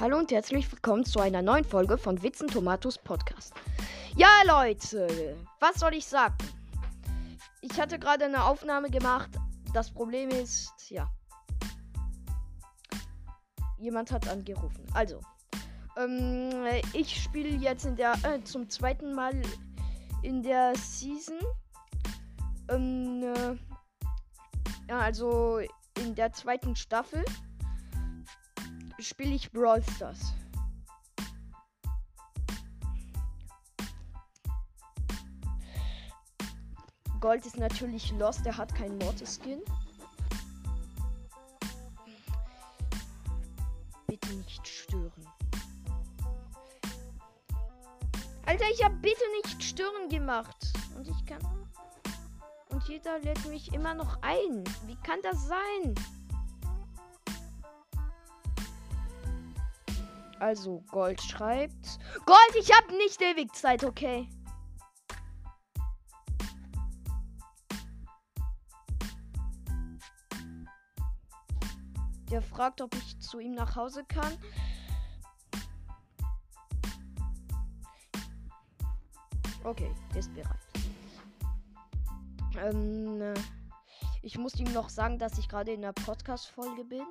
Hallo und herzlich willkommen zu einer neuen Folge von Witzen Tomatos Podcast. Ja, Leute, was soll ich sagen? Ich hatte gerade eine Aufnahme gemacht. Das Problem ist, ja. Jemand hat angerufen. Also, ähm, ich spiele jetzt in der äh, zum zweiten Mal in der Season. Ähm, äh, ja, also in der zweiten Staffel spiele ich Brawl Stars. Gold ist natürlich lost, er hat keinen Mortis-Skin. Bitte nicht stören. Alter, ich habe bitte nicht stören gemacht. Und ich kann. Und jeder lädt mich immer noch ein. Wie kann das sein? Also, Gold schreibt. Gold, ich habe nicht ewig Zeit, okay? Der fragt, ob ich zu ihm nach Hause kann. Okay, der ist bereit. Ähm, äh, ich muss ihm noch sagen, dass ich gerade in der Podcast-Folge bin.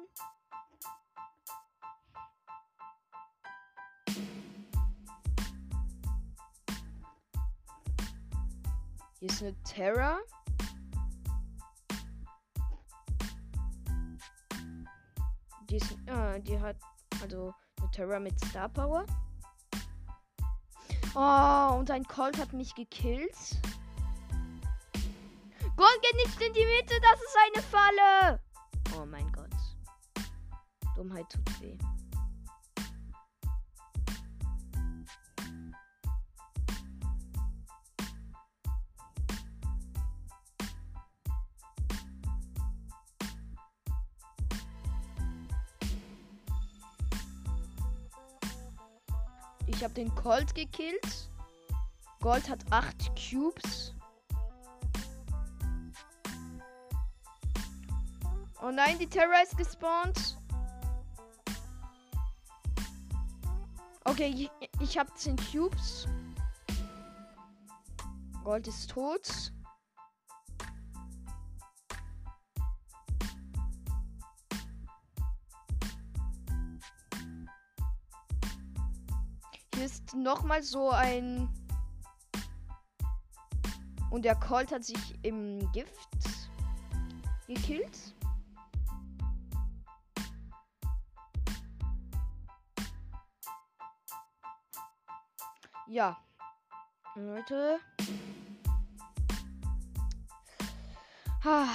Hier ist eine Terra. Die, ist, äh, die hat also eine Terra mit Star Power. Oh, und ein Colt hat mich gekillt. Gold geht nicht in die Mitte, das ist eine Falle. Oh mein Gott. Dummheit tut weh. Ich habe den Colt gekillt. Gold hat 8 Cubes. Oh nein, die Terra ist gespawnt. Okay, ich, ich habe 10 Cubes. Gold ist tot. Hier ist nochmal so ein. Und der Colt hat sich im Gift gekillt. Ja. Leute. Ah.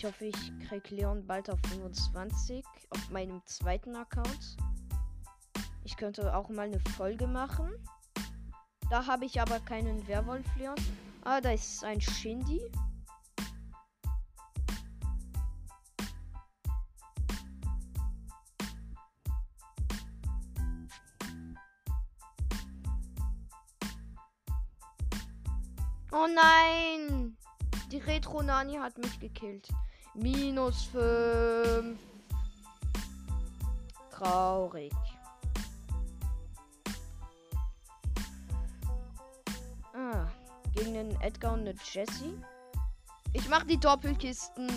Ich hoffe, ich krieg Leon bald auf 25 auf meinem zweiten Account. Ich könnte auch mal eine Folge machen. Da habe ich aber keinen Werwolf Leon. Ah, da ist ein Shindy. Oh nein! Die Retro Nani hat mich gekillt. Minus 5. Traurig. Ah, gegen den Edgar und eine Jessie. Ich mach die Doppelkisten.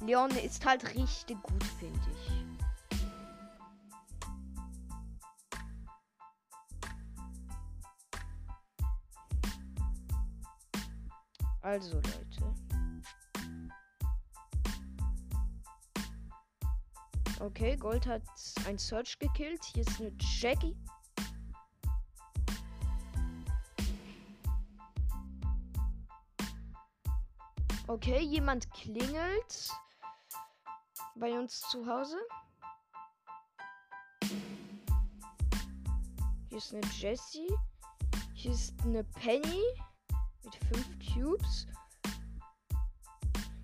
Leon ist halt richtig gut, finde ich. Also, Leute. Okay, Gold hat ein Search gekillt. Hier ist eine Jackie. Okay, jemand klingelt bei uns zu Hause. Hier ist eine Jessie. Hier ist eine Penny mit 5 Cubes.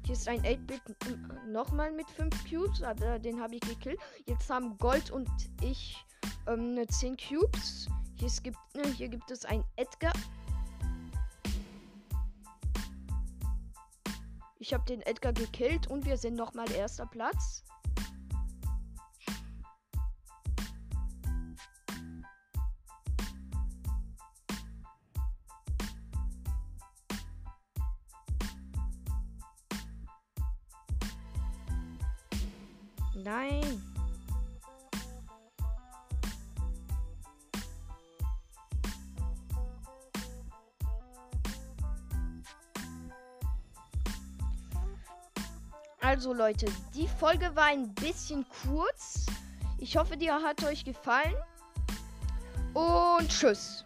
Hier ist ein 8-Bit äh, nochmal mit 5 Cubes, aber den habe ich gekillt. Jetzt haben Gold und ich ähm, ne, 10 Cubes. Hier gibt, ne, hier gibt es ein Edgar. Ich habe den Edgar gekillt und wir sind nochmal erster Platz. Nein. Also Leute, die Folge war ein bisschen kurz. Ich hoffe, die hat euch gefallen. Und tschüss.